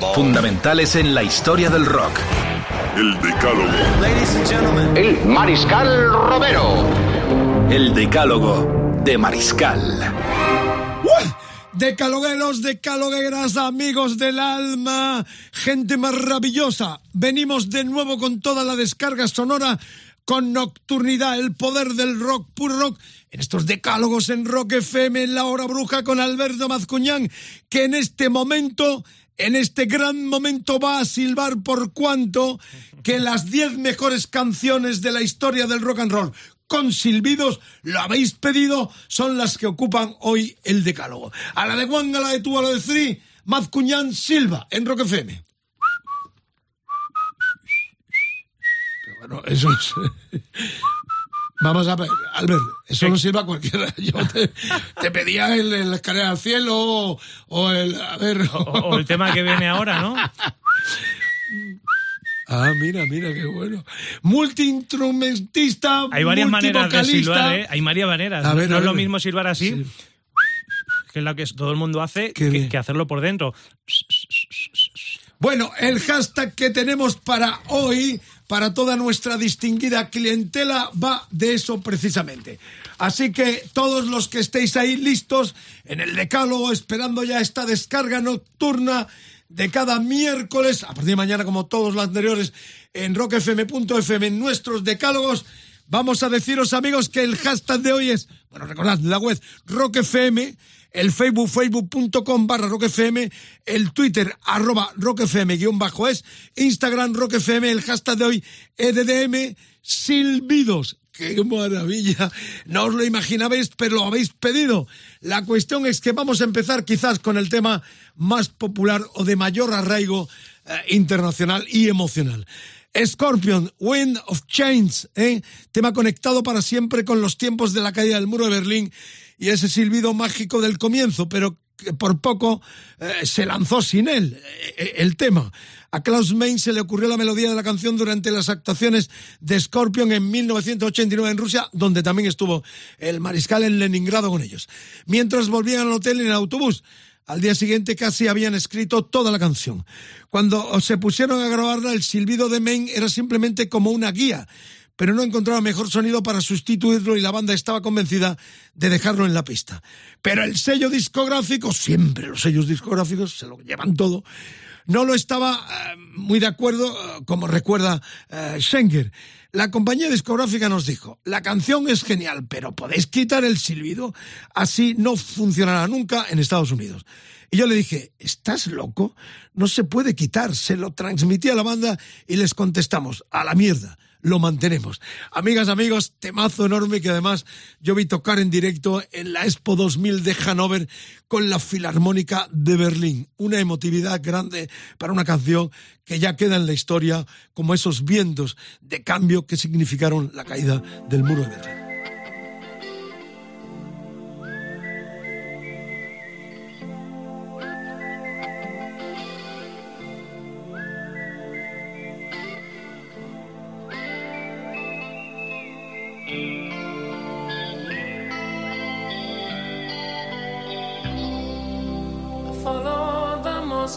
Fundamentales en la historia del rock. El Decálogo. El Mariscal Romero. El decálogo de Mariscal. Decalogueros, decalogueras, amigos del alma, gente maravillosa. Venimos de nuevo con toda la descarga sonora, con nocturnidad, el poder del rock, puro rock, en estos decálogos en Rock FM, en la hora bruja con Alberto Mazcuñán, que en este momento, en este gran momento va a silbar por cuanto que las 10 mejores canciones de la historia del rock and roll con silbidos, lo habéis pedido, son las que ocupan hoy el decálogo. A la de Juan, a la de tú, a la de Three, Mazcuñán Silva, en Rock bueno, eso es... Vamos a ver, Albert, eso no sirva a cualquiera. Yo te, te pedía el, el escalera al cielo o, o el... A ver... O, o el tema que viene ahora, ¿no? Ah, mira, mira, qué bueno. Multiinstrumentista, Hay varias maneras de silbar, ¿eh? Hay varias maneras. A ver, no a es lo mismo silbar así, Sí. que es lo que todo el mundo hace, que, que hacerlo por dentro. Bueno, el hashtag que tenemos para hoy, para toda nuestra distinguida clientela, va de eso precisamente. Así que todos los que estéis ahí listos en el decálogo, esperando ya esta descarga nocturna de cada miércoles, a partir de mañana como todos los anteriores, en rockfm.fm, en nuestros decálogos, vamos a deciros amigos que el hashtag de hoy es, bueno, recordad, la web rockfm, el Facebook, facebook.com barra rockfm, el Twitter, arroba rockfm guion bajo es, Instagram rockfm, el hashtag de hoy, EDDM, silbidos. ¡Qué maravilla! No os lo imaginabais, pero lo habéis pedido. La cuestión es que vamos a empezar quizás con el tema más popular o de mayor arraigo eh, internacional y emocional. Scorpion, Wind of Change, ¿eh? tema conectado para siempre con los tiempos de la caída del muro de Berlín y ese silbido mágico del comienzo, pero por poco eh, se lanzó sin él eh, el tema. A Klaus Main se le ocurrió la melodía de la canción durante las actuaciones de Scorpion en 1989 en Rusia, donde también estuvo el mariscal en Leningrado con ellos. Mientras volvían al hotel en el autobús, al día siguiente casi habían escrito toda la canción. Cuando se pusieron a grabarla, el silbido de Main era simplemente como una guía, pero no encontraba mejor sonido para sustituirlo y la banda estaba convencida de dejarlo en la pista. Pero el sello discográfico, siempre los sellos discográficos se lo llevan todo, no lo estaba eh, muy de acuerdo, eh, como recuerda eh, Schenker. La compañía discográfica nos dijo, la canción es genial, pero podéis quitar el silbido, así no funcionará nunca en Estados Unidos. Y yo le dije, ¿estás loco? No se puede quitar. Se lo transmití a la banda y les contestamos, a la mierda lo mantenemos. Amigas, amigos, temazo enorme que además yo vi tocar en directo en la Expo 2000 de Hannover con la Filarmónica de Berlín. Una emotividad grande para una canción que ya queda en la historia como esos vientos de cambio que significaron la caída del muro de Berlín.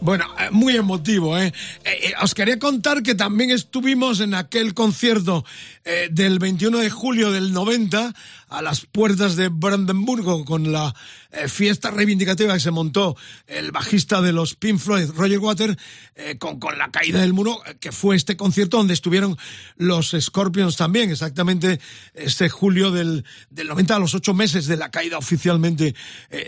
Bueno, eh, muy emotivo, ¿eh? Eh, eh, Os quería contar que también estuvimos en aquel concierto del 21 de julio del 90 a las puertas de Brandenburgo con la eh, fiesta reivindicativa que se montó el bajista de los Pink Floyd, Roger Water, eh, con, con la caída del muro, eh, que fue este concierto donde estuvieron los Scorpions también, exactamente este julio del, del 90, a los ocho meses de la caída oficialmente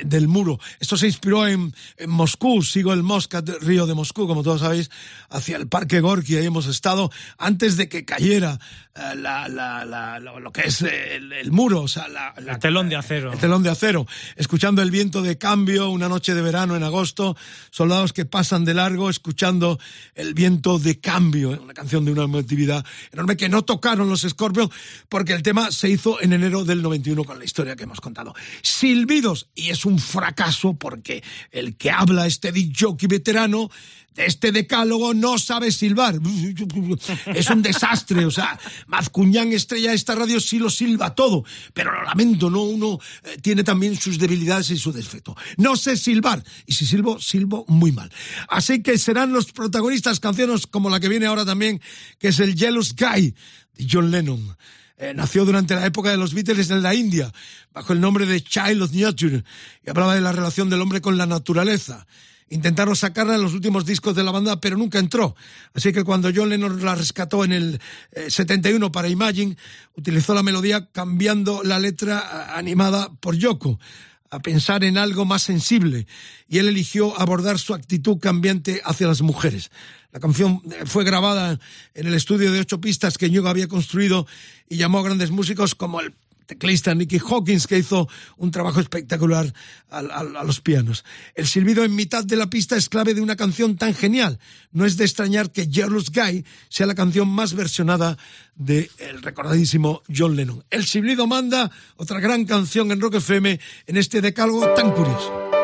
del muro. Esto se inspiró en, en Moscú, sigo el Moscat Río de Moscú, como todos sabéis, hacia el Parque Gorky, ahí hemos estado antes de que cayera la, la, la- lo, lo que es el, el muro, o sea, El telón de acero. el telón de acero, escuchando el viento de cambio, una noche de verano en agosto, soldados que pasan de largo, escuchando el viento de cambio, una canción de una emotividad enorme que no tocaron los Scorpions porque el tema se hizo en enero del 91 con la historia que hemos contado. Silbidos, y es un fracaso porque el que habla este Dick Jockey veterano este decálogo no sabe silbar. Es un desastre, o sea, Mazcuñán estrella esta radio sí lo silba todo, pero lo lamento, no uno eh, tiene también sus debilidades y su defecto. No sé silbar, y si silbo, silbo muy mal. Así que serán los protagonistas canciones como la que viene ahora también, que es el Jealous Guy de John Lennon. Eh, nació durante la época de los Beatles en la India, bajo el nombre de Child of Nature, y hablaba de la relación del hombre con la naturaleza. Intentaron sacarla en los últimos discos de la banda, pero nunca entró. Así que cuando John Lennon la rescató en el eh, 71 para Imagine, utilizó la melodía cambiando la letra eh, animada por Yoko a pensar en algo más sensible y él eligió abordar su actitud cambiante hacia las mujeres. La canción eh, fue grabada en el estudio de ocho pistas que Yoko había construido y llamó a grandes músicos como el teclista Nicky Hawkins, que hizo un trabajo espectacular a, los pianos. El silbido en mitad de la pista es clave de una canción tan genial. No es de extrañar que Jealous Guy sea la canción más versionada del de recordadísimo John Lennon. El silbido manda, otra gran canción en Rock FM, en este decálogo tan curioso.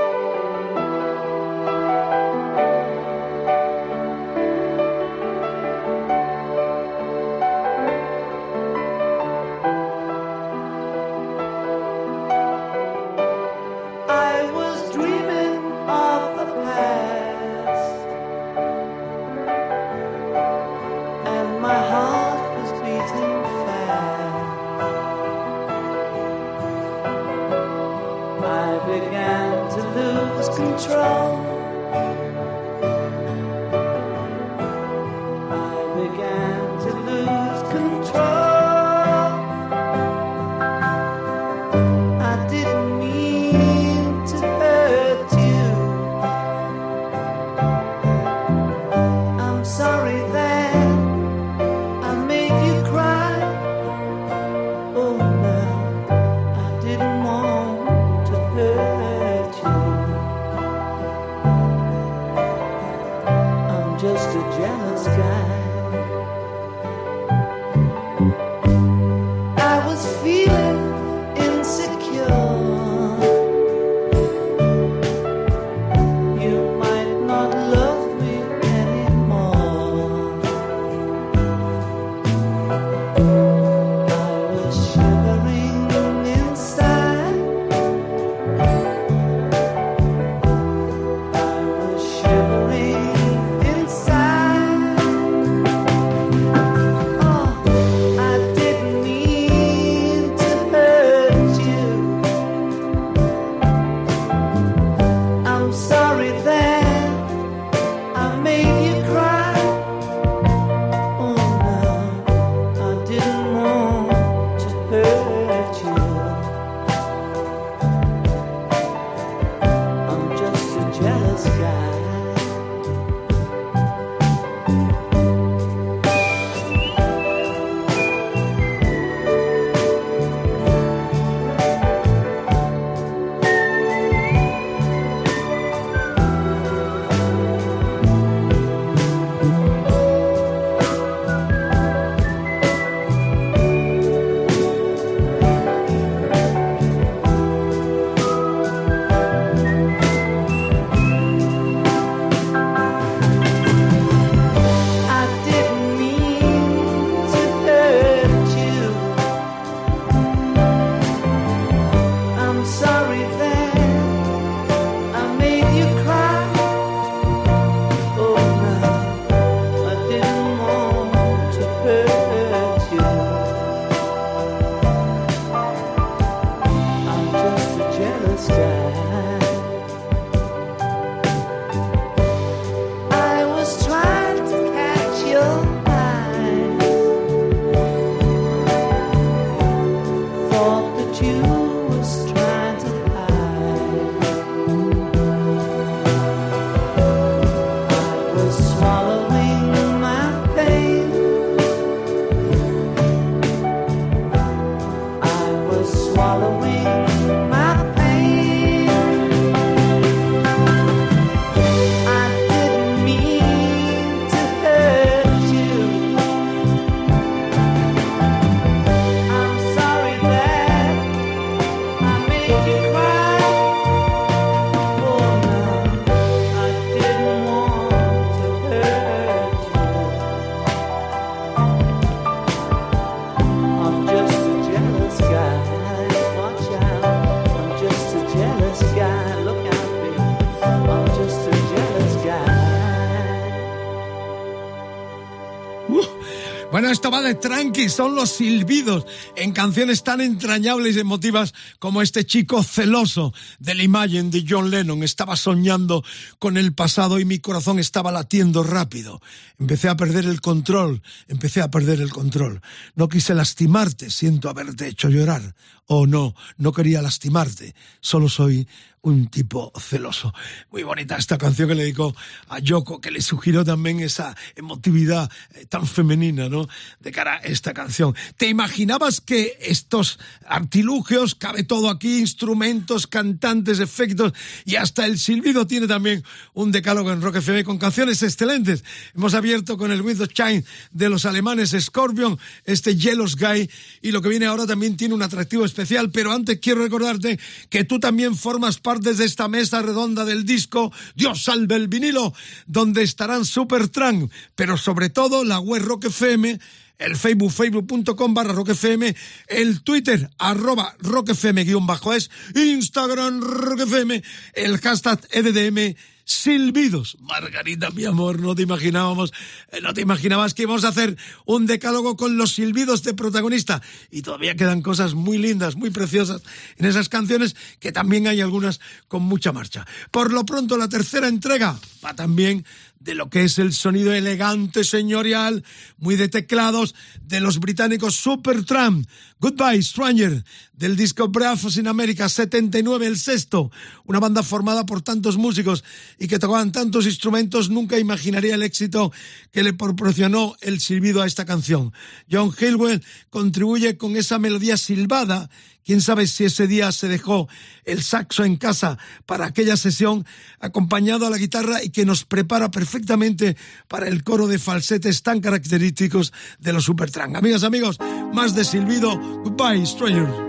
Bueno, esto va de tranqui, son los silbidos en canciones tan entrañables y emotivas como este chico celoso de la imagen de John Lennon. Estaba soñando con el pasado y mi corazón estaba latiendo rápido. Empecé a perder el control, empecé a perder el control. No quise lastimarte, siento haberte hecho llorar. Oh no, no quería lastimarte, solo soy un tipo celoso. Muy bonita esta canción que le dedicó a Yoko, que le sugirió también esa emotividad eh, tan femenina, ¿no? De cara a esta canción. ¿Te imaginabas que estos artilugios, cabe todo aquí, instrumentos, cantantes, efectos y hasta el silbido tiene también un decálogo en Rock FM con canciones excelentes? Hemos abierto con el With the Shine de los alemanes Scorpion, este Jealous Guy, y lo que viene ahora también tiene un atractivo especial, pero antes quiero recordarte que tú también formas parte de esta mesa redonda del disco Dios salve el vinilo, donde estarán Supertramp, pero sobre todo la web Rock FM, el Facebook, facebook.com barra Rock FM, el Twitter, arroba Rock FM guion bajo es, Instagram Rock FM, el hashtag EDDM, silbidos. Margarita, mi amor, no te imaginábamos, eh, no te imaginabas que íbamos a hacer un decálogo con los silbidos de protagonista. Y todavía quedan cosas muy lindas, muy preciosas en esas canciones, que también hay algunas con mucha marcha. Por lo pronto, la tercera entrega va también de lo que es el sonido elegante, señorial, muy de teclados, de los británicos Supertramp. Goodbye, Stranger, del disco Bravos in America 79, el sexto. Una banda formada por tantos músicos y que tocaban tantos instrumentos, nunca imaginaría el éxito que le proporcionó el silbido a esta canción. John Hillwell contribuye con esa melodía silbada Quién sabe si ese día se dejó el saxo en casa para aquella sesión, acompañado a la guitarra y que nos prepara perfectamente para el coro de falsetes tan característicos de los Supertramp. Amigas, amigos, más de silbido. Goodbye, strangers.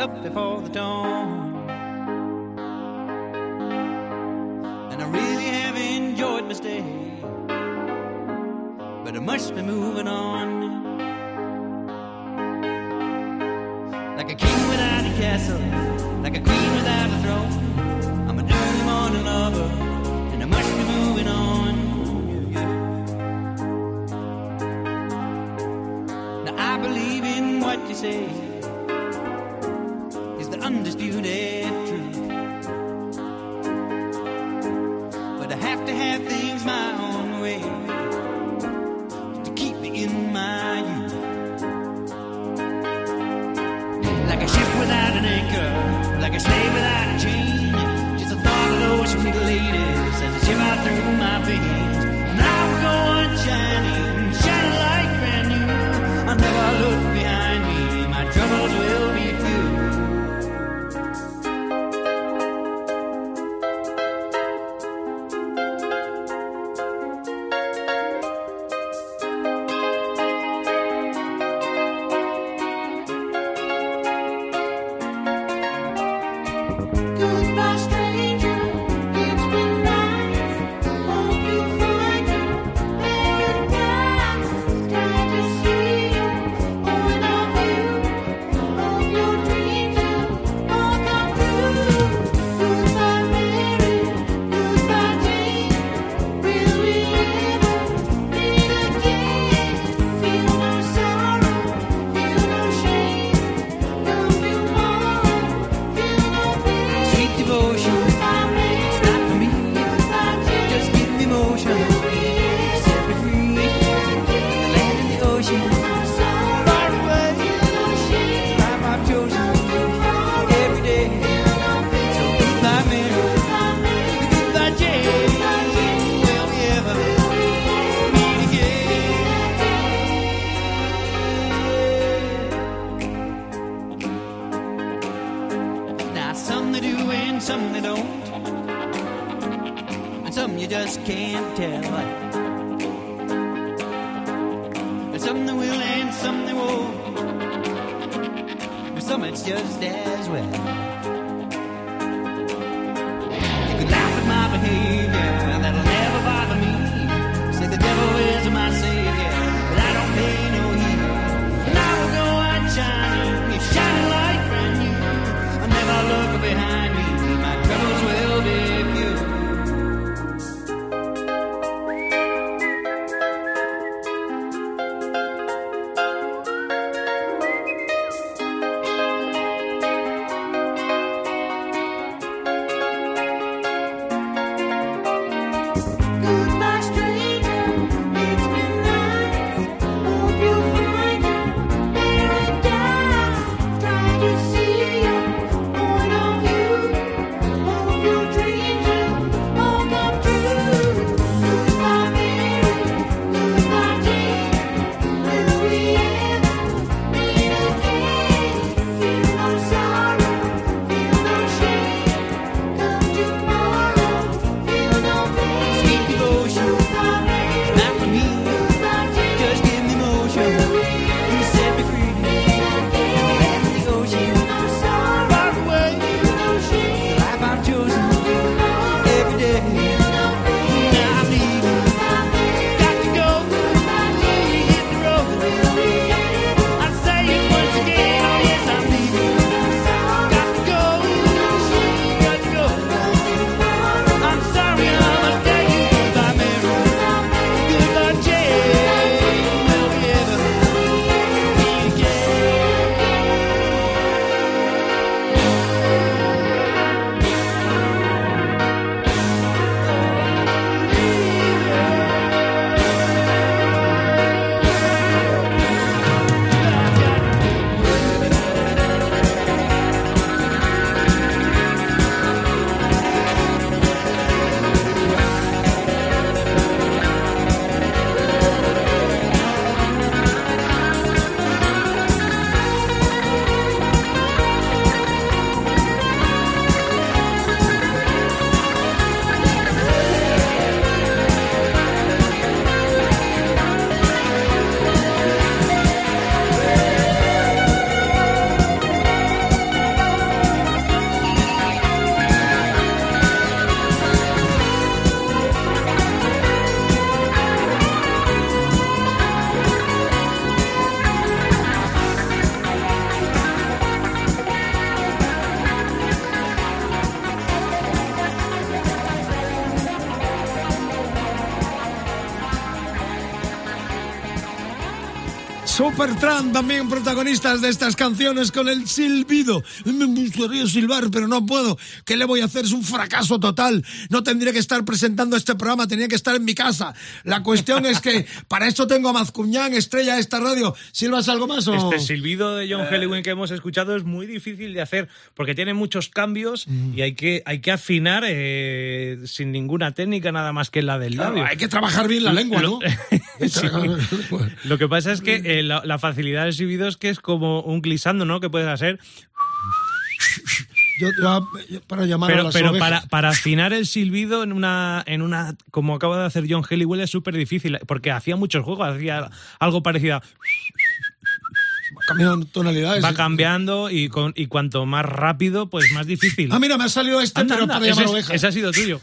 up before the dawn. But I must be moving on. Like a king without a castle, like a queen without a throne. I'm an early morning lover, and I must be moving on. Now I believe in what you say just as well. Supertramp también protagonistas de estas canciones con el silbido. Me gustaría silbar, pero no puedo. ¿Qué le voy a hacer? Es un fracaso total. No tendría que estar presentando este programa, tenía que estar en mi casa. La cuestión es que para eso tengo a Mazcuñán, estrella de esta radio. ¿Silbas algo más o...? Este silbido de Eh. John Hellewin que hemos escuchado es muy difícil de hacer porque tiene muchos cambios Mm. y hay que, hay que afinar eh, sin ninguna técnica nada más que la del Claro, labio. hay que trabajar bien la lengua, ¿no? Sí. Lo que pasa es que eh, la, la facilidad del silbido es que es como un glissando, ¿no? Que puedes hacer. Yo, para llamar a Pero, las pero ovejas. para, para afinar el silbido en una, en una, como acaba de hacer John Helliwell, es súper difícil, porque hacía muchos juegos, hacía algo parecido. a- Cambiando tonalidades. Va cambiando y, con, y cuanto más rápido, pues más difícil. Ah, mira, me ha salido este, Anda, pero anda, para ese, llamar ovejas. ese ha sido tuyo.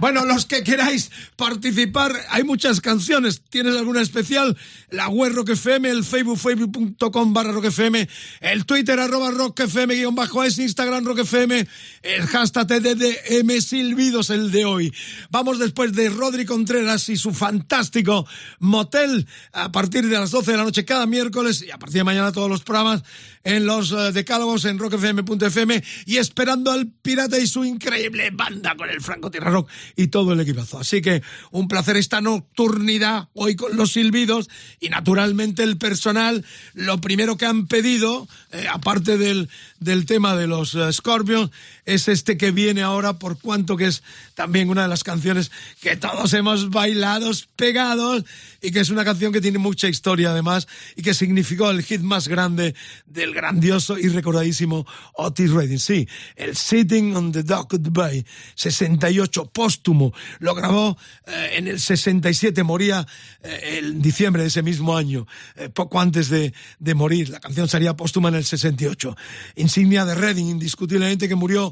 Bueno, los que queráis participar, hay muchas canciones. ¿Tienes alguna especial? La web Rock FM, el Facebook, facebook.com barra Rock FM, el Twitter arroba Rock FM guion bajo es, Instagram Rock FM, el hashtag TDDM Silbidos, el de hoy. Vamos después de Rodri Contreras y su fantástico motel a partir de las 12 de la noche cada miércoles y a partir de mañana todos los programas en los eh, decálogos en rockfm.fm y esperando al pirata y su increíble banda con el Franco Tierra Rock y todo el equipazo. Así que un placer esta nocturnidad hoy con los silbidos y naturalmente el personal. Lo primero que han pedido, eh, aparte del, del tema de los eh, Scorpions, es este que viene ahora por cuanto que es también una de las canciones que todos hemos bailado pegados y que es una canción que tiene mucha historia además y que significó el hit más grande del grandioso y recordadísimo Otis Redding. Sí, el Sitting on the Dock Bay, 68, póstumo. Lo grabó eh, en el 67, moría eh, en diciembre de ese mismo año, eh, poco antes de, de morir. La canción sería póstuma en el 68. Insignia de Redding, indiscutiblemente que murió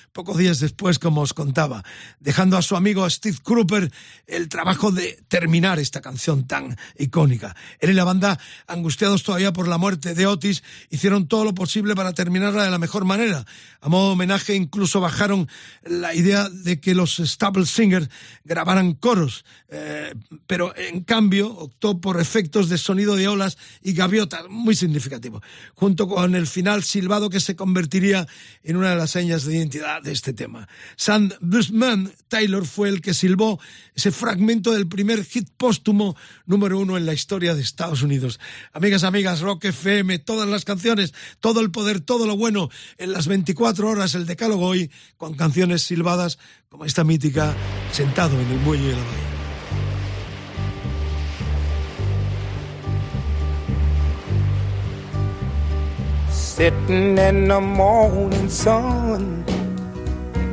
pocos días después, como os contaba, dejando a su amigo Steve Cropper el trabajo de terminar esta canción tan icónica. Él y la banda, angustiados todavía por la muerte de Otis, hicieron todo lo posible para terminarla de la mejor manera. A modo de homenaje, incluso bajaron la idea de que los Stable Singers grabaran coros, eh, pero en cambio optó por efectos de sonido de olas y gaviotas, muy significativo, junto con el final silbado que se convertiría en una de las señas de identidad de este tema. Sam Taylor fue el que silbó ese fragmento del primer hit póstumo número uno en la historia de Estados Unidos. Amigas, amigas, Rock FM, todas las canciones, todo el poder, todo lo bueno en las 24 horas, el decálogo hoy, con canciones silbadas como esta mítica, sentado en el muelle de la bahía. Sitting in the morning sun.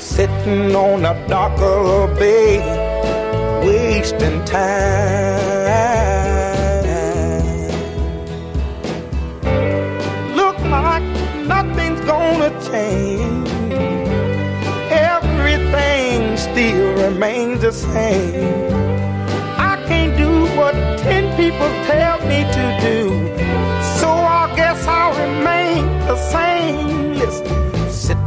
Sitting on a the bay, wasting time. Look like nothing's gonna change. Everything still remains the same. I can't do what ten people tell me to do. So I guess I'll remain the same. Listen,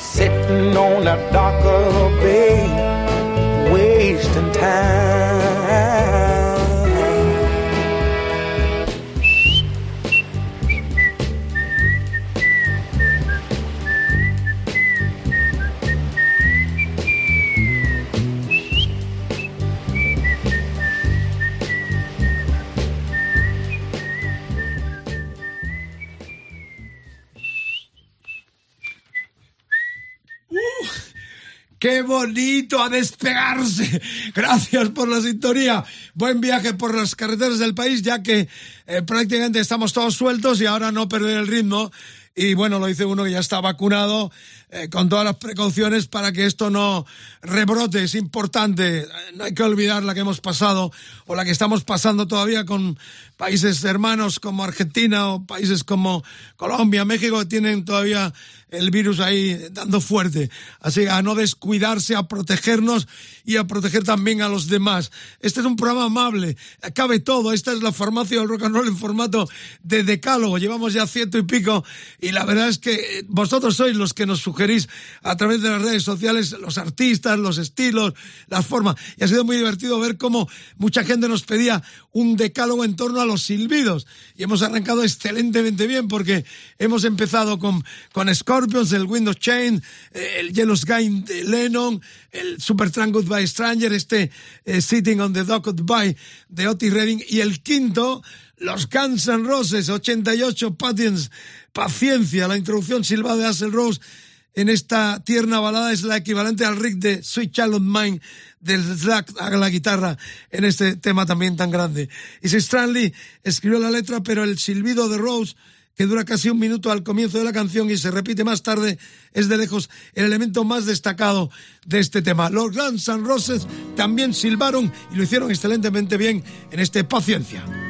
Ooh, I'm sitting on a darker bay, wasting time. ¡Qué bonito a despegarse! Gracias por la sintonía. Buen viaje por las carreteras del país, ya que eh, prácticamente estamos todos sueltos y ahora no perder el ritmo. Y bueno, lo dice uno que ya está vacunado eh, con todas las precauciones para que esto no rebrote. Es importante. No hay que olvidar la que hemos pasado o la que estamos pasando todavía con países hermanos como Argentina o países como Colombia, México, que tienen todavía el virus ahí dando fuerte. Así a no descuidarse, a protegernos y a proteger también a los demás. Este es un programa amable, cabe todo. Esta es la farmacia del rock and roll en formato de decálogo. Llevamos ya ciento y pico y la verdad es que vosotros sois los que nos sugerís a través de las redes sociales los artistas, los estilos, las formas. Y ha sido muy divertido ver cómo mucha gente nos pedía un decálogo en torno a los silbidos. Y hemos arrancado excelentemente bien porque hemos empezado con, con Scorpions, el Windows Chain, eh, el Yellow Sky de Lennon, el Supertramp Goodbye Stranger, este eh, Sitting on the Dock Goodbye de Otis Redding y el quinto, los Guns N' Roses, 88 Patience, Paciencia, la introducción silbada de Axl Rose en esta tierna balada es la equivalente al riff de Sweet Child of Mine del Slack a la guitarra en este tema también tan grande. Y si Stanley escribió la letra, pero el silbido de Rose que dura casi un minuto al comienzo de la canción y se repite más tarde, es de lejos el elemento más destacado de este tema. Los Guns N' Roses también silbaron y lo hicieron excelentemente bien en este Paciencia.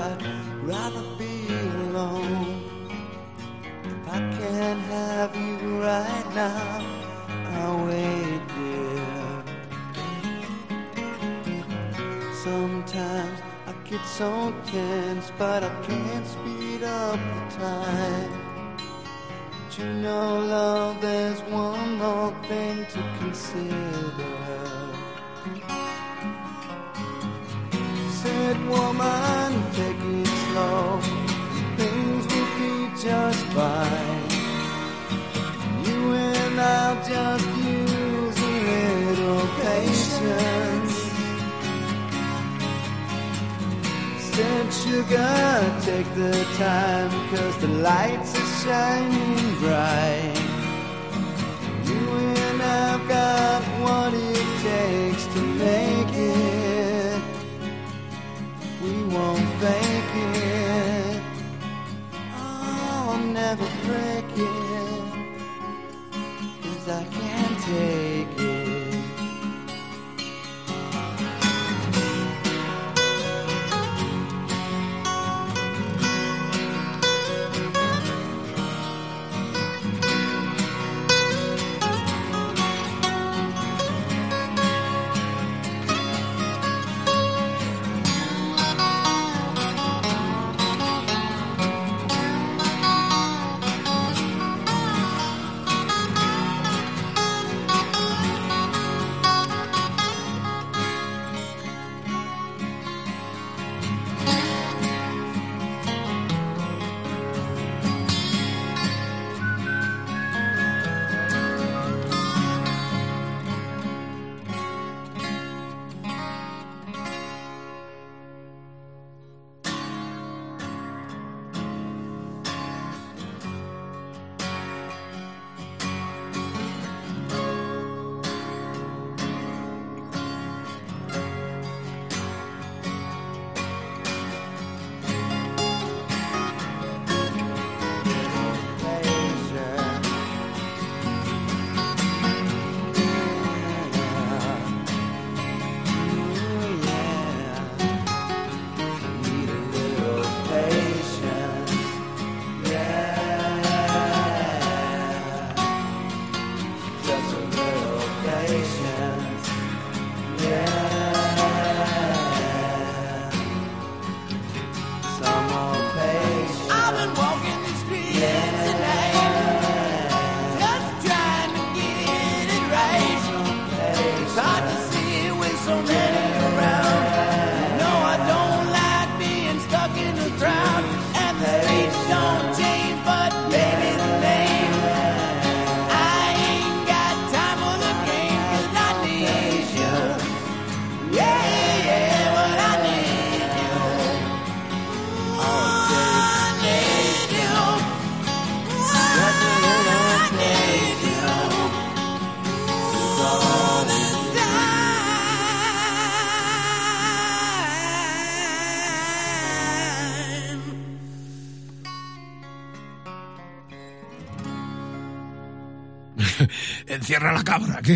I'd rather be alone. If I can't have you right now I'll wait dear Sometimes I get so tense But I can't speed up the time. But you know love there's one more thing to consider. Said, woman, just use a little patience. sugar, take the time, cause the lights are shining bright. You and I've got what it takes to make it. We won't fake it. Oh, I'll never break day.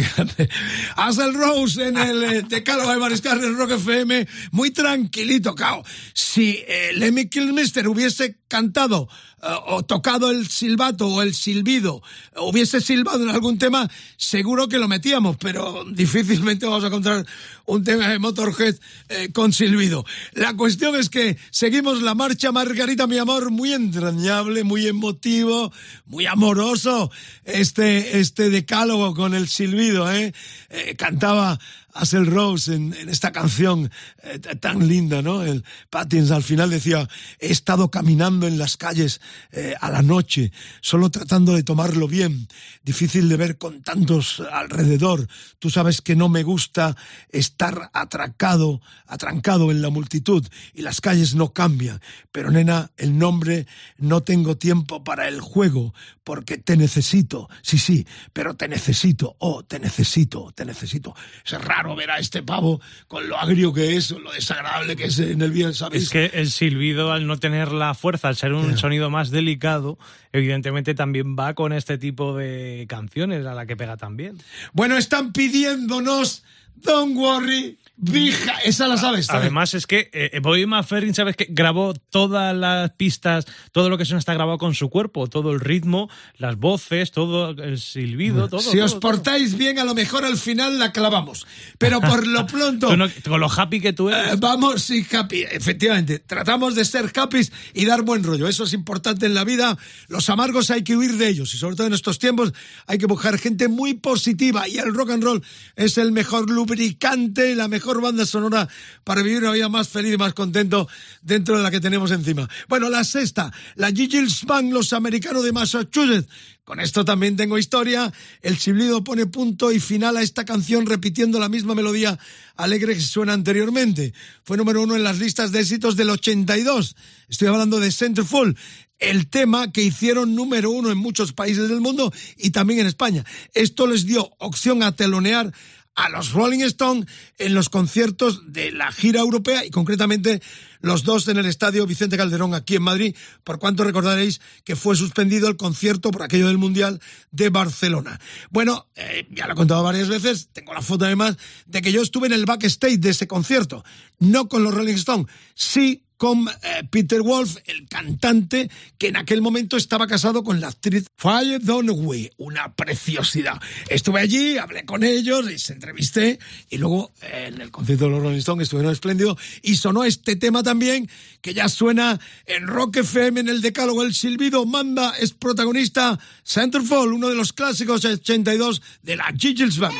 Grande. Axel Rose en el eh, Decálogo de Mariscal del Rock FM, muy tranquilito, cao. Si eh, Lemmy Kilmister hubiese cantado eh, o tocado el silbato o el silbido, hubiese silbado en algún tema, seguro que lo metíamos, pero difícilmente vamos a encontrar un tema de Motorhead eh, con silbido. La cuestión es que seguimos la marcha, Margarita, mi amor, muy entrañable, muy emotivo, muy amoroso, este, este decálogo con el silbido, ¿eh? Eh, cantaba Axel Rose en, esta canción eh, tan linda, ¿no? El Patins al final decía, he estado caminando en las calles eh, a la noche, solo tratando de tomarlo bien, difícil de ver con tantos alrededor. Tú sabes que no me gusta estar atracado, atrancado en la multitud y las calles no cambian. Pero nena, el nombre, no tengo tiempo para el juego porque te necesito. Sí, sí, pero te necesito. Oh, te necesito, te necesito. Es raro ver a este pavo con lo agrio que es, lo desagradable que es en el bien, ¿sabes? Es que el silbido, al no tener la fuerza, al ser un sonido más delicado, evidentemente también va con este tipo de canciones a la que pega también. Bueno, están pidiéndonos Don't Worry, Bija. Esa la sabes, ¿sabes? Además es que eh, Bobby McFerrin, ¿sabes que Grabó todas las pistas, todo lo que suena está grabado con su cuerpo, todo el ritmo, las voces, todo el silbido, todo. si os todo, todo. portáis bien, a lo mejor al final la clavamos. Pero por lo pronto... No- con lo happy que tú eres. Eh, vamos, sí, happy, efectivamente. Tratamos de ser happy y dar buen rollo. Eso es importante en la vida. Los amargos hay que huir de ellos. Y sobre todo en estos tiempos hay que buscar gente muy positiva. Y el rock and roll es el mejor lubricante, la mejor banda sonora para vivir una vida más feliz y más contento dentro de la que tenemos encima. Bueno, la sexta, la Giggles Band, los americanos de Massachusetts. Con esto también tengo historia. El Chiblido pone punto y final a esta canción repitiendo la misma misma melodía alegre que suena anteriormente. Fue número uno en las listas de éxitos del 82. Estoy hablando de Centerfold, el tema que hicieron número uno en muchos países del mundo y también en España. Esto les dio opción a telonear a los Rolling Stones en los conciertos de la gira europea y concretamente los dos en el estadio Vicente Calderón aquí en Madrid, por cuanto recordaréis que fue suspendido el concierto por aquello del Mundial de Barcelona. Bueno, eh, ya lo he contado varias veces, tengo la foto además de que yo estuve en el backstage de ese concierto, no con los Rolling Stones, sí eh, Peter Wolf, el cantante que en aquel momento estaba casado con la actriz Faye Dunaway, una preciosidad. Estuve allí, hablé con ellos, les entrevisté y luego eh, en el concierto de los Rolling Stones estuvieron espléndido y sonó este tema también que ya suena en Rock FM en el decálogo El Silbido Manda es protagonista Centerfold, uno de los clásicos 82 de la Giggles Band.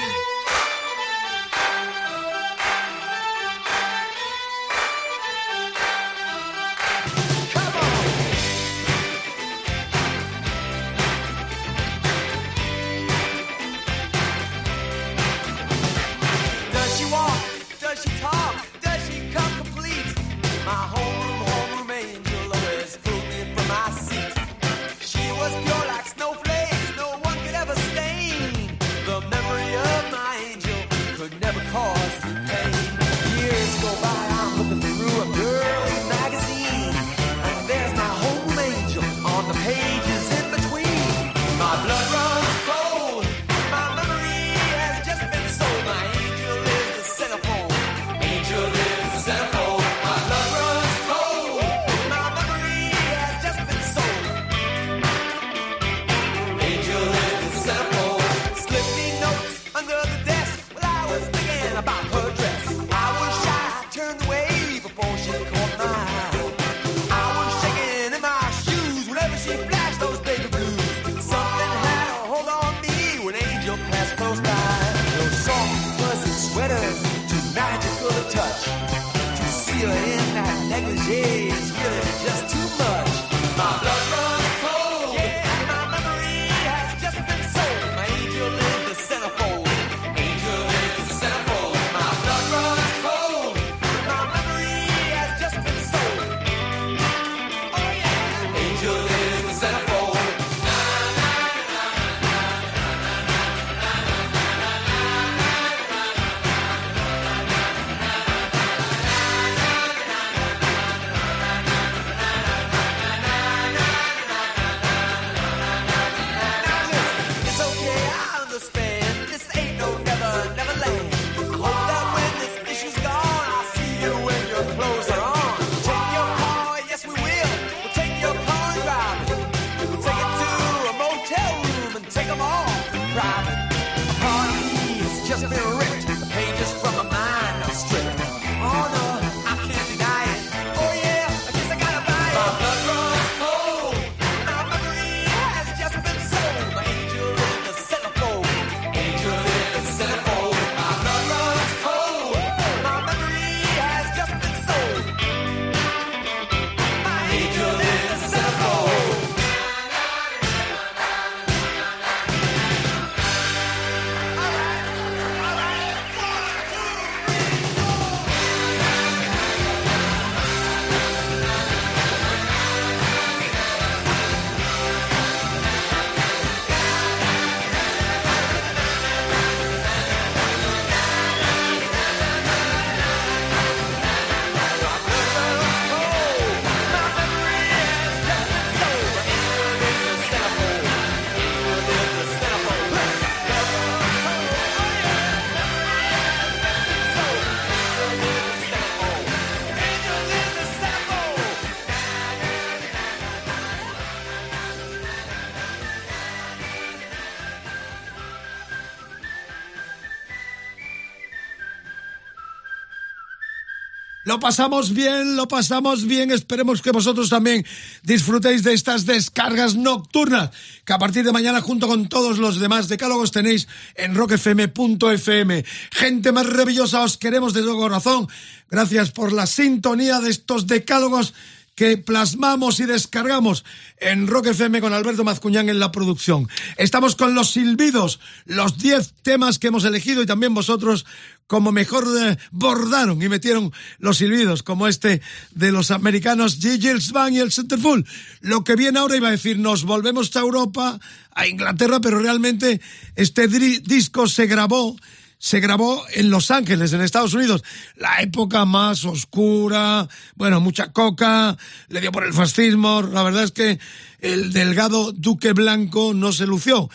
Lo pasamos bien, lo pasamos bien. Esperemos que vosotros también disfrutéis de estas descargas nocturnas que a partir de mañana junto con todos los demás decálogos tenéis en rockfm.fm. Gente maravillosa, os queremos de todo corazón. Gracias por la sintonía de estos decálogos que plasmamos y descargamos en Rock con Alberto Mazcuñán en la producción. Estamos con los silbidos, los 10 temas que hemos elegido y también vosotros como mejor eh, bordaron y metieron los silbidos, como este de los americanos Gilles Van y el Centerfold. Lo que viene ahora iba a decir, nos volvemos a Europa, a Inglaterra, pero realmente este disco se grabó se grabó en Los Ángeles, en Estados Unidos. La época más oscura, bueno, mucha coca, le dio por el fascismo. La verdad es que el delgado Duque Blanco no se lució.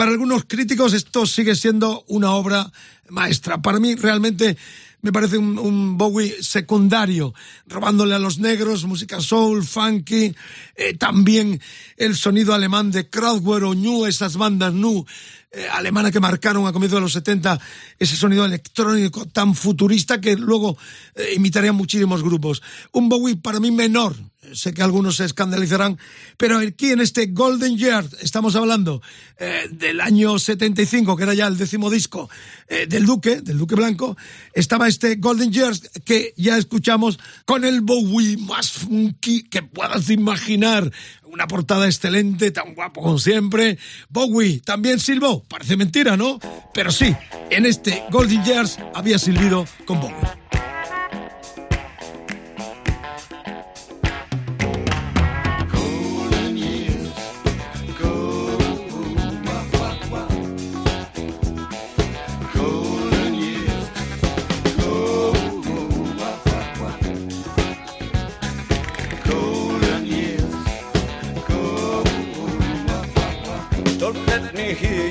Para algunos críticos esto sigue siendo una obra maestra. Para mí realmente me parece un, Bowie secundario, robándole a los negros, música soul, funky, eh, también el sonido alemán de Kraftwerk o New, esas bandas New eh, alemanas que marcaron a comienzos de los 70 ese sonido electrónico tan futurista que luego eh, imitarían muchísimos grupos. Un Bowie para mí menor, sé que algunos se escandalizarán, pero aquí en este Golden Year estamos hablando eh, del año 75, que era ya el décimo disco eh, del Duque, del Duque Blanco, estaba este Golden Year que ya escuchamos con el Bowie más funky que puedas imaginar. Una portada excelente, tan guapo como siempre. Bowie también silbó, parece mentira, ¿no? Pero sí, en este Golden Years había silbido con Bowie.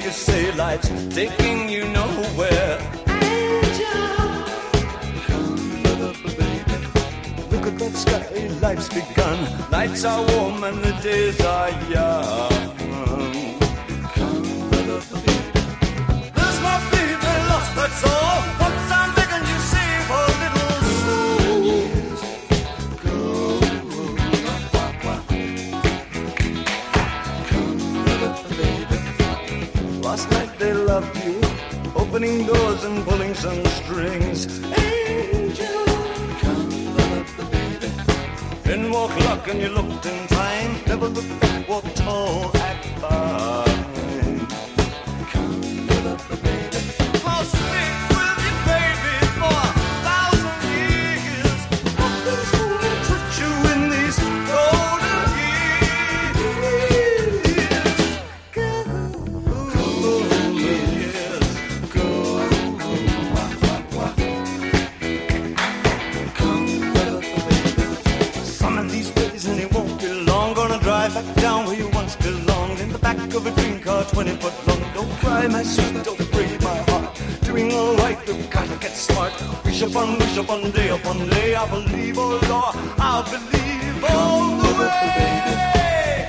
You say life's taking you nowhere. Look at that sky, life's begun. Nights are warm and the days are young. There's my baby lost, that's all. They loved you, opening doors and pulling some strings. Angel, come up the baby. In walk luck and you looked in time. Never looked back, walk tall, act fine. Car, 20 foot long. Don't cry, my sweet, don't break my heart. Doing alright, you've gotta get smart. Wish upon wish upon day upon day. I believe, oh Lord, I believe all the way.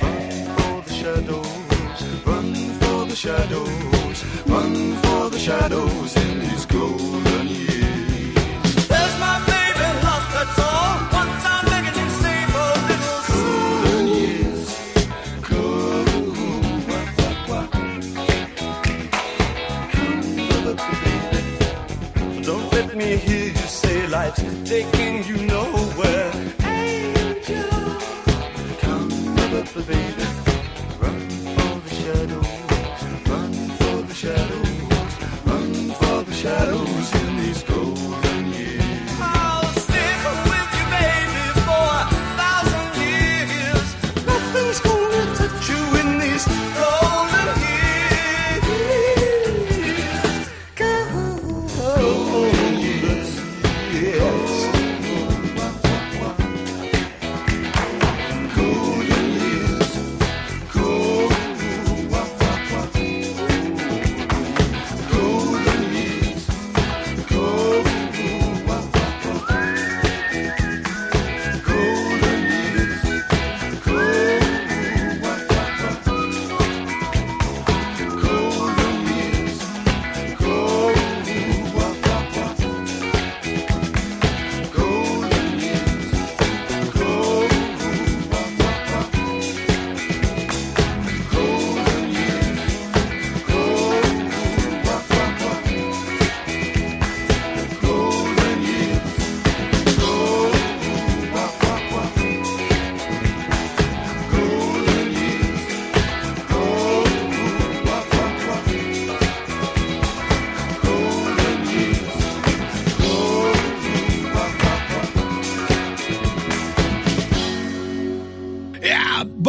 Run for the shadows, run for the shadows, run for the shadows taking you nowhere. Angel, come up, baby.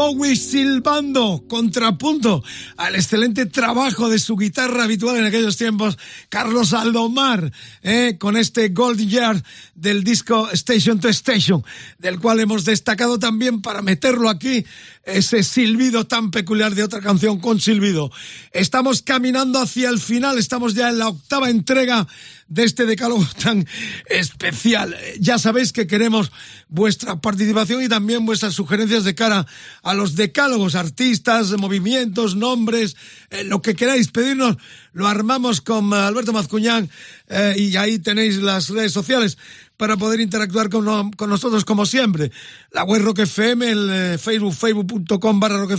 Bowie silbando, contrapunto al excelente trabajo de su guitarra habitual en aquellos tiempos, Carlos Aldomar, eh, con este Gold Year del disco Station to Station, del cual hemos destacado también para meterlo aquí, ese silbido tan peculiar de otra canción con silbido. Estamos caminando hacia el final, estamos ya en la octava entrega de este decálogo tan especial. Ya sabéis que queremos vuestra participación y también vuestras sugerencias de cara a los decálogos, artistas, movimientos, nombres, eh, lo que queráis pedirnos, lo armamos con eh, Alberto Mazcuñán eh, y ahí tenéis las redes sociales para poder interactuar con, con nosotros como siempre. La web Rock FM, el eh, Facebook, facebook.com barra Rock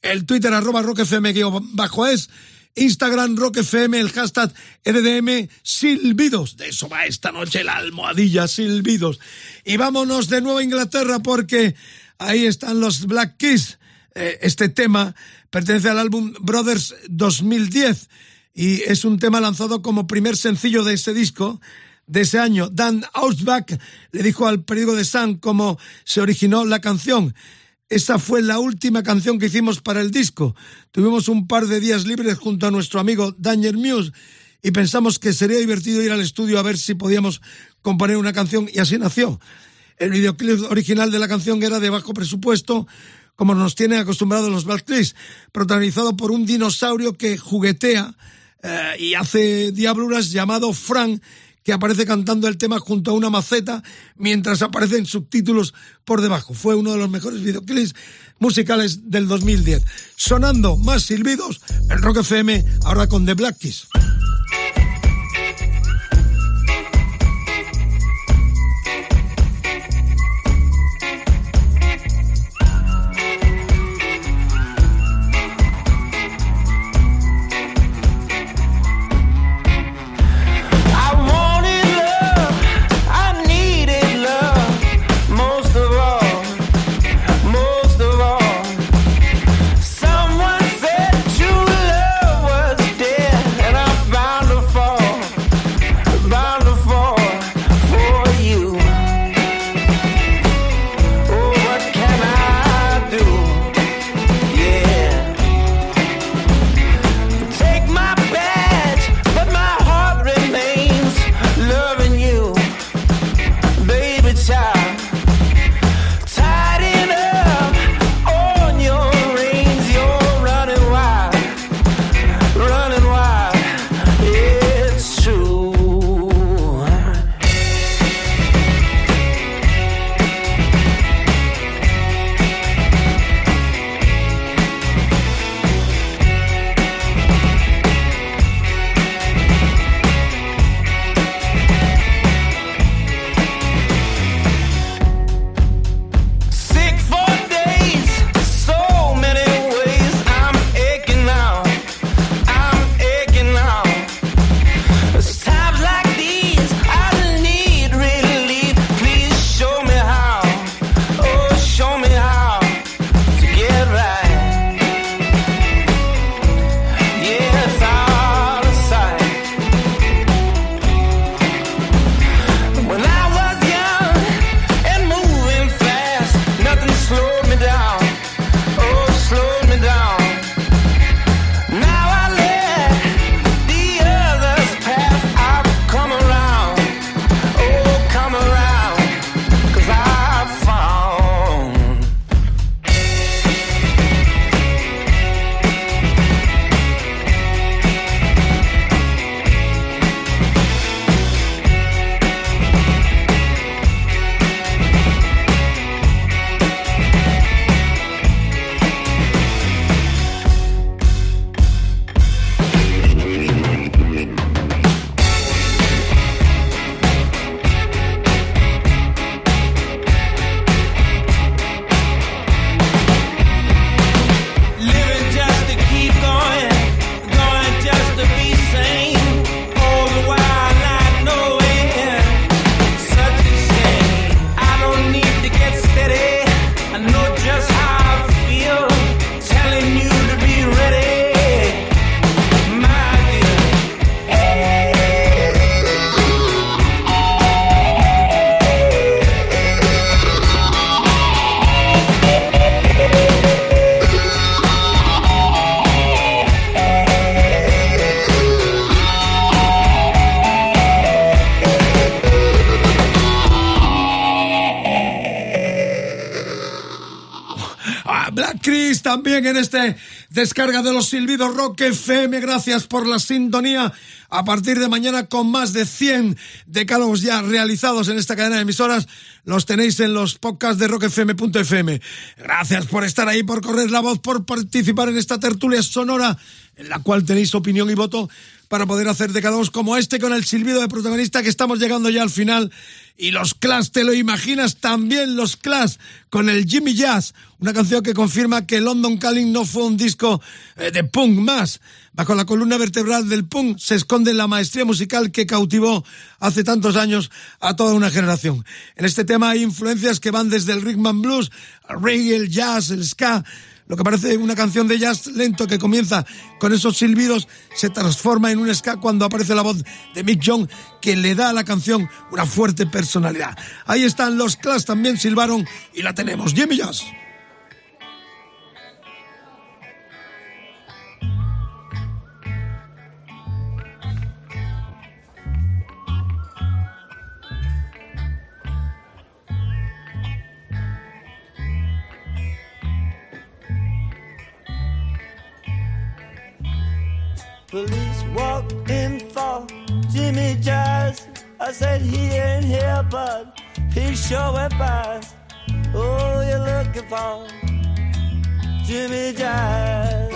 el Twitter arroba Rock FM bajo es, Instagram Rock FM, el hashtag RDM Silbidos. De eso va esta noche la almohadilla Silbidos. Y vámonos de nuevo a Inglaterra porque ahí están los Black Keys. Eh, este tema pertenece al álbum Brothers 2010 y es un tema lanzado como primer sencillo de ese disco de ese año. Dan Ausbach le dijo al periódico de Sun cómo se originó la canción. Esa fue la última canción que hicimos para el disco. Tuvimos un par de días libres junto a nuestro amigo Danger Muse y pensamos que sería divertido ir al estudio a ver si podíamos componer una canción y así nació. El videoclip original de la canción era de bajo presupuesto, como nos tienen acostumbrados los Black protagonizado por un dinosaurio que juguetea eh, y hace diabluras llamado Frank, que aparece cantando el tema junto a una maceta mientras aparecen subtítulos por debajo. Fue uno de los mejores videoclips musicales del 2010. Sonando más silbidos en Rock FM, ahora con The Black Keys. Descarga de los silbidos Rock FM. Gracias por la sintonía. A partir de mañana, con más de 100 decálogos ya realizados en esta cadena de emisoras, los tenéis en los podcasts de rockfm.fm. Gracias por estar ahí, por correr la voz, por participar en esta tertulia sonora en la cual tenéis opinión y voto para poder hacer decálogos como este con el silbido de protagonista que estamos llegando ya al final. Y los Clash, ¿te lo imaginas? También los Clash con el Jimmy Jazz, una canción que confirma que London Calling no fue un disco eh, de punk más. Bajo la columna vertebral del punk se esconde la maestría musical que cautivó hace tantos años a toda una generación. En este tema hay influencias que van desde el rhythm and blues, al reggae, el jazz, el ska, lo que parece una canción de jazz lento que comienza con esos silbidos se transforma en un ska cuando aparece la voz de Mick Young que le da a la canción una fuerte personalidad. Ahí están los Clash también silbaron y la tenemos. Jimmy Jazz. Police walked in for Jimmy Jazz. I said he ain't here, but he sure went past. Oh, you're looking for Jimmy Jazz.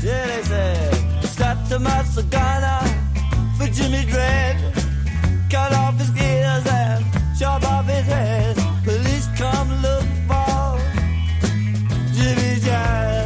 Yeah, they said, strapped to my for Jimmy Dread. Cut off his ears and chop off his head. Police come look for Jimmy Jazz,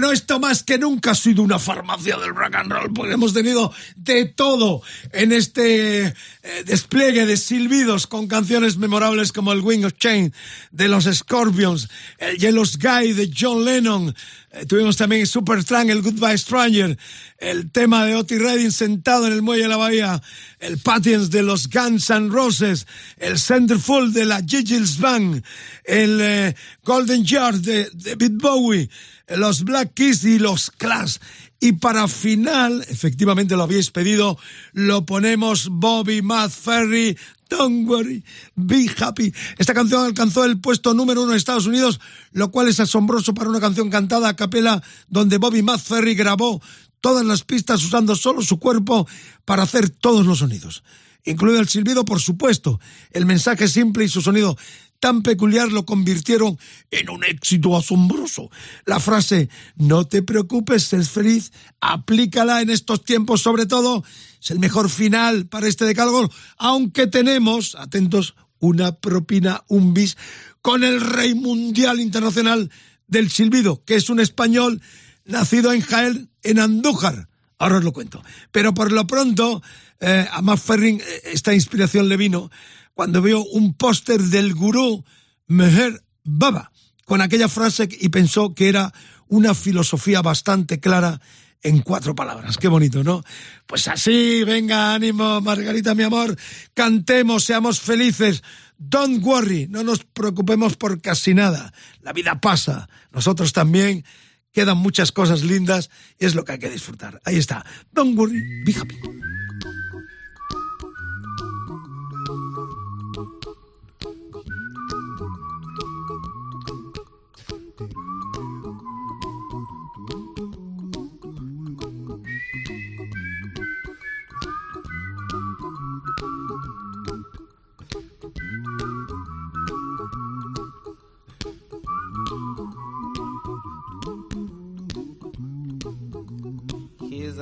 Bueno, esto más que nunca ha sido una farmacia del rock and roll, porque hemos tenido de todo en este eh, despliegue de silbidos con canciones memorables como el Wing of Change de los Scorpions, el Yellow Sky de John Lennon, Eh, tuvimos también Supertramp, el Goodbye Stranger, el tema de Otis Redding sentado en el muelle de la bahía, el Patience de los Guns N' Roses, el Centerfold de la Gigi's Band, el eh, Golden Yard de David Bowie, los Black Keys y los Clash. Y para final, efectivamente lo habéis pedido, lo ponemos Bobby Matt Ferry, Don't worry, be happy. Esta canción alcanzó el puesto número uno en Estados Unidos, lo cual es asombroso para una canción cantada a capela donde Bobby Matt Ferry grabó todas las pistas usando solo su cuerpo para hacer todos los sonidos. Incluido el silbido, por supuesto. El mensaje simple y su sonido tan peculiar lo convirtieron en un éxito asombroso. La frase no te preocupes, sé feliz, aplícala en estos tiempos sobre todo, es el mejor final para este decálogo, aunque tenemos, atentos, una propina, un bis, con el rey mundial internacional del silbido, que es un español nacido en Jaén, en Andújar. Ahora os lo cuento. Pero por lo pronto, eh, a Matt Ferring eh, esta inspiración le vino cuando vio un póster del gurú Meher Baba con aquella frase y pensó que era una filosofía bastante clara en cuatro palabras. Qué bonito, ¿no? Pues así, venga, ánimo, Margarita, mi amor, cantemos, seamos felices. Don't worry, no nos preocupemos por casi nada. La vida pasa, nosotros también. Quedan muchas cosas lindas y es lo que hay que disfrutar. Ahí está. Don't worry, be happy.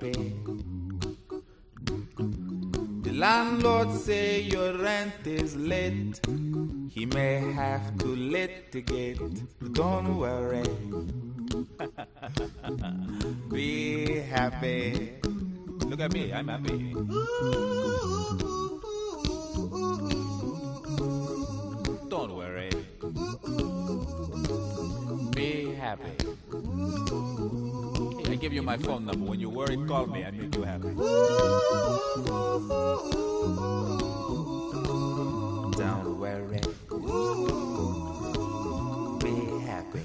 Happy. The landlord say your rent is late. He may have to litigate. Don't worry. Be happy. Look at me, I'm happy. Don't worry. Be happy. I give you my phone number. Worry, call me. I make you happy. Don't worry. Be happy.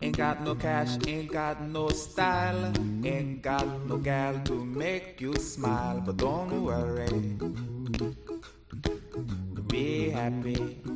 Ain't got no cash, ain't got no style, ain't got no gal to make you smile, but don't worry. Be happy.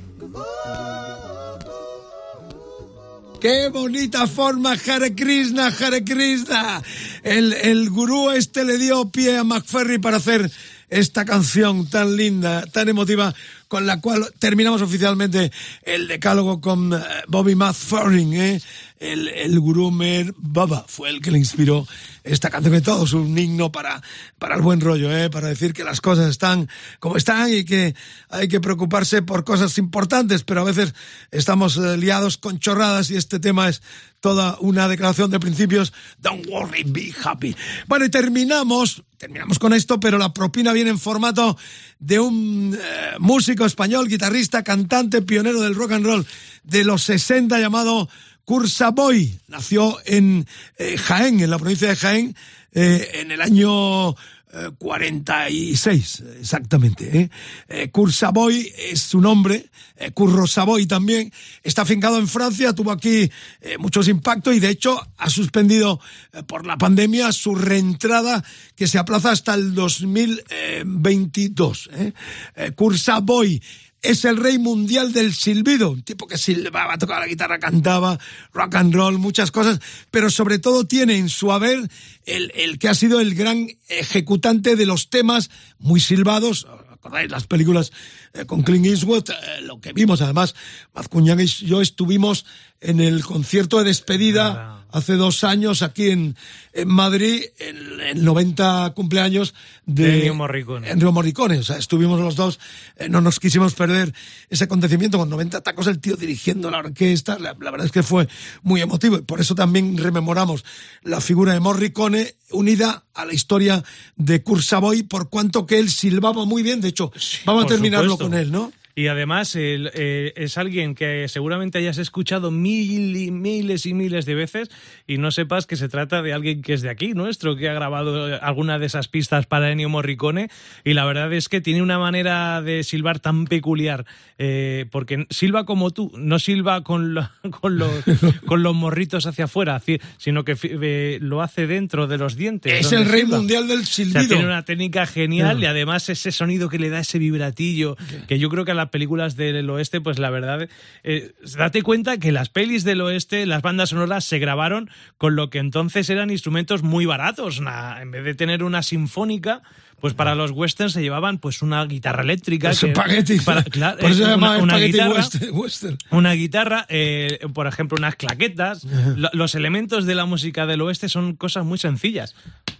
Qué bonita forma, Hare Krishna, Hare Krishna. El, el gurú este le dio pie a McFerry para hacer esta canción tan linda, tan emotiva, con la cual terminamos oficialmente el decálogo con eh, Bobby McFerrin, ¿eh? El, el gurú Mer Baba fue el que le inspiró esta canción de todo, un himno para, para el buen rollo, ¿eh? para decir que las cosas están como están y que hay que preocuparse por cosas importantes, pero a veces estamos eh, liados con chorradas y este tema es toda una declaración de principios. Don't worry, be happy. Bueno, y terminamos, terminamos con esto, pero la propina viene en formato de un eh, músico español, guitarrista, cantante, pionero del rock and roll de los 60 llamado Cursaboy. Nació en eh, Jaén, en la provincia de Jaén, eh, en el año eh, 46, exactamente. ¿eh? Eh, Kurt Savoy es su nombre, eh, Curro Savoy también, está afincado en Francia, tuvo aquí eh, muchos impactos y de hecho ha suspendido eh, por la pandemia su reentrada que se aplaza hasta el 2022. ¿eh? Eh, Kurt Savoy es el rey mundial del silbido, un tipo que silbaba, tocaba la guitarra, cantaba, rock and roll, muchas cosas, pero sobre todo tiene en su haber el, el que ha sido el gran ejecutante de los temas muy silbados, ¿Acordáis las películas eh, con Clint Eastwood? Eh, lo que vimos, además, Mazcuñán y yo estuvimos en el concierto de despedida hace dos años aquí en, en Madrid, en el 90 cumpleaños de Ennio Morricone. Morricone. O sea, estuvimos los dos, eh, no nos quisimos perder ese acontecimiento con 90 tacos, el tío dirigiendo la orquesta. La, la verdad es que fue muy emotivo y por eso también rememoramos la figura de Morricone unida a la historia de Kurt Savoy, por cuanto que él silbaba muy bien. De hecho, vamos a terminarlo. Con él, ¿no? Y además él, eh, es alguien que seguramente hayas escuchado mil y miles y miles de veces y no sepas que se trata de alguien que es de aquí, nuestro, que ha grabado eh, alguna de esas pistas para Ennio Morricone y la verdad es que tiene una manera de silbar tan peculiar, eh, porque silba como tú, no silba con, lo- con, los, con los morritos hacia afuera, sino que eh, lo hace dentro de los dientes. Es el rey silba. mundial del O sea, silbido. tiene una técnica genial y además ese sonido que le da ese vibratillo, que yo creo que a las películas del oeste, pues la verdad, eh, date cuenta que las pelis del oeste, las bandas sonoras se grabaron con lo que entonces eran instrumentos muy baratos. En vez de tener una sinfónica, pues para los westerns se llevaban pues una guitarra eléctrica. Es que- espagueti. para- claro, Por eso se eh, llama una, una guitarra, western- western. una guitarra, eh, por ejemplo, unas claquetas. Lo- Los elementos de la música del oeste son cosas muy sencillas.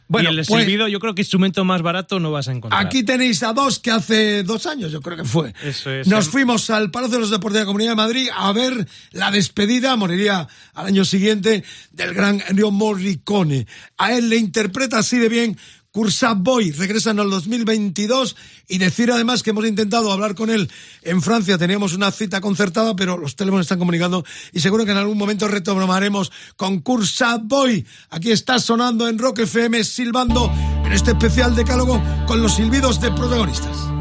Bueno, y el pues- silbido, yo creo que instrumento más barato no vas a encontrar. Aquí tenéis a dos que hace dos años, yo creo que fue. Eso es. Nos fuimos al Palacio de los Deportes de la Comunidad de Madrid a ver la despedida, moriría al año siguiente, del gran Ennio Morricone. A él le interpreta así de bien Cursa Boy, regresan al 2022 y decir además que hemos intentado hablar con él en Francia, teníamos una cita concertada, pero los teléfonos están comunicando y seguro que en algún momento retomaremos con Cursa Boy. Aquí está sonando en Rock FM, silbando en este especial decálogo con los silbidos de protagonistas.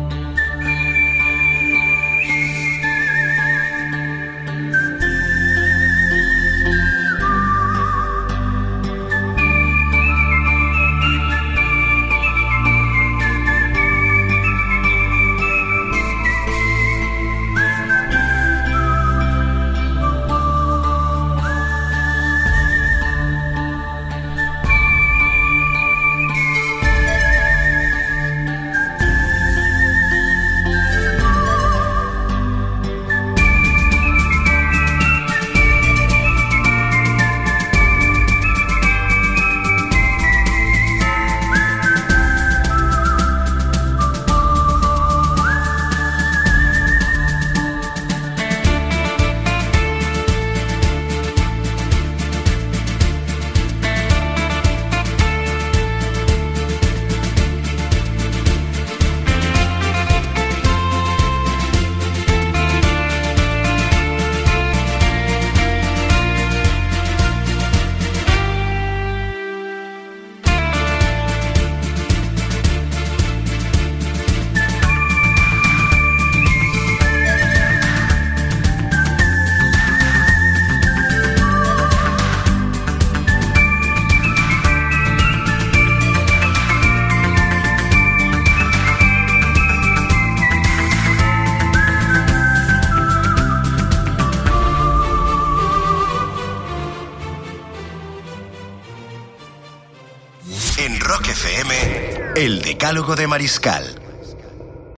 Decálogo de Mariscal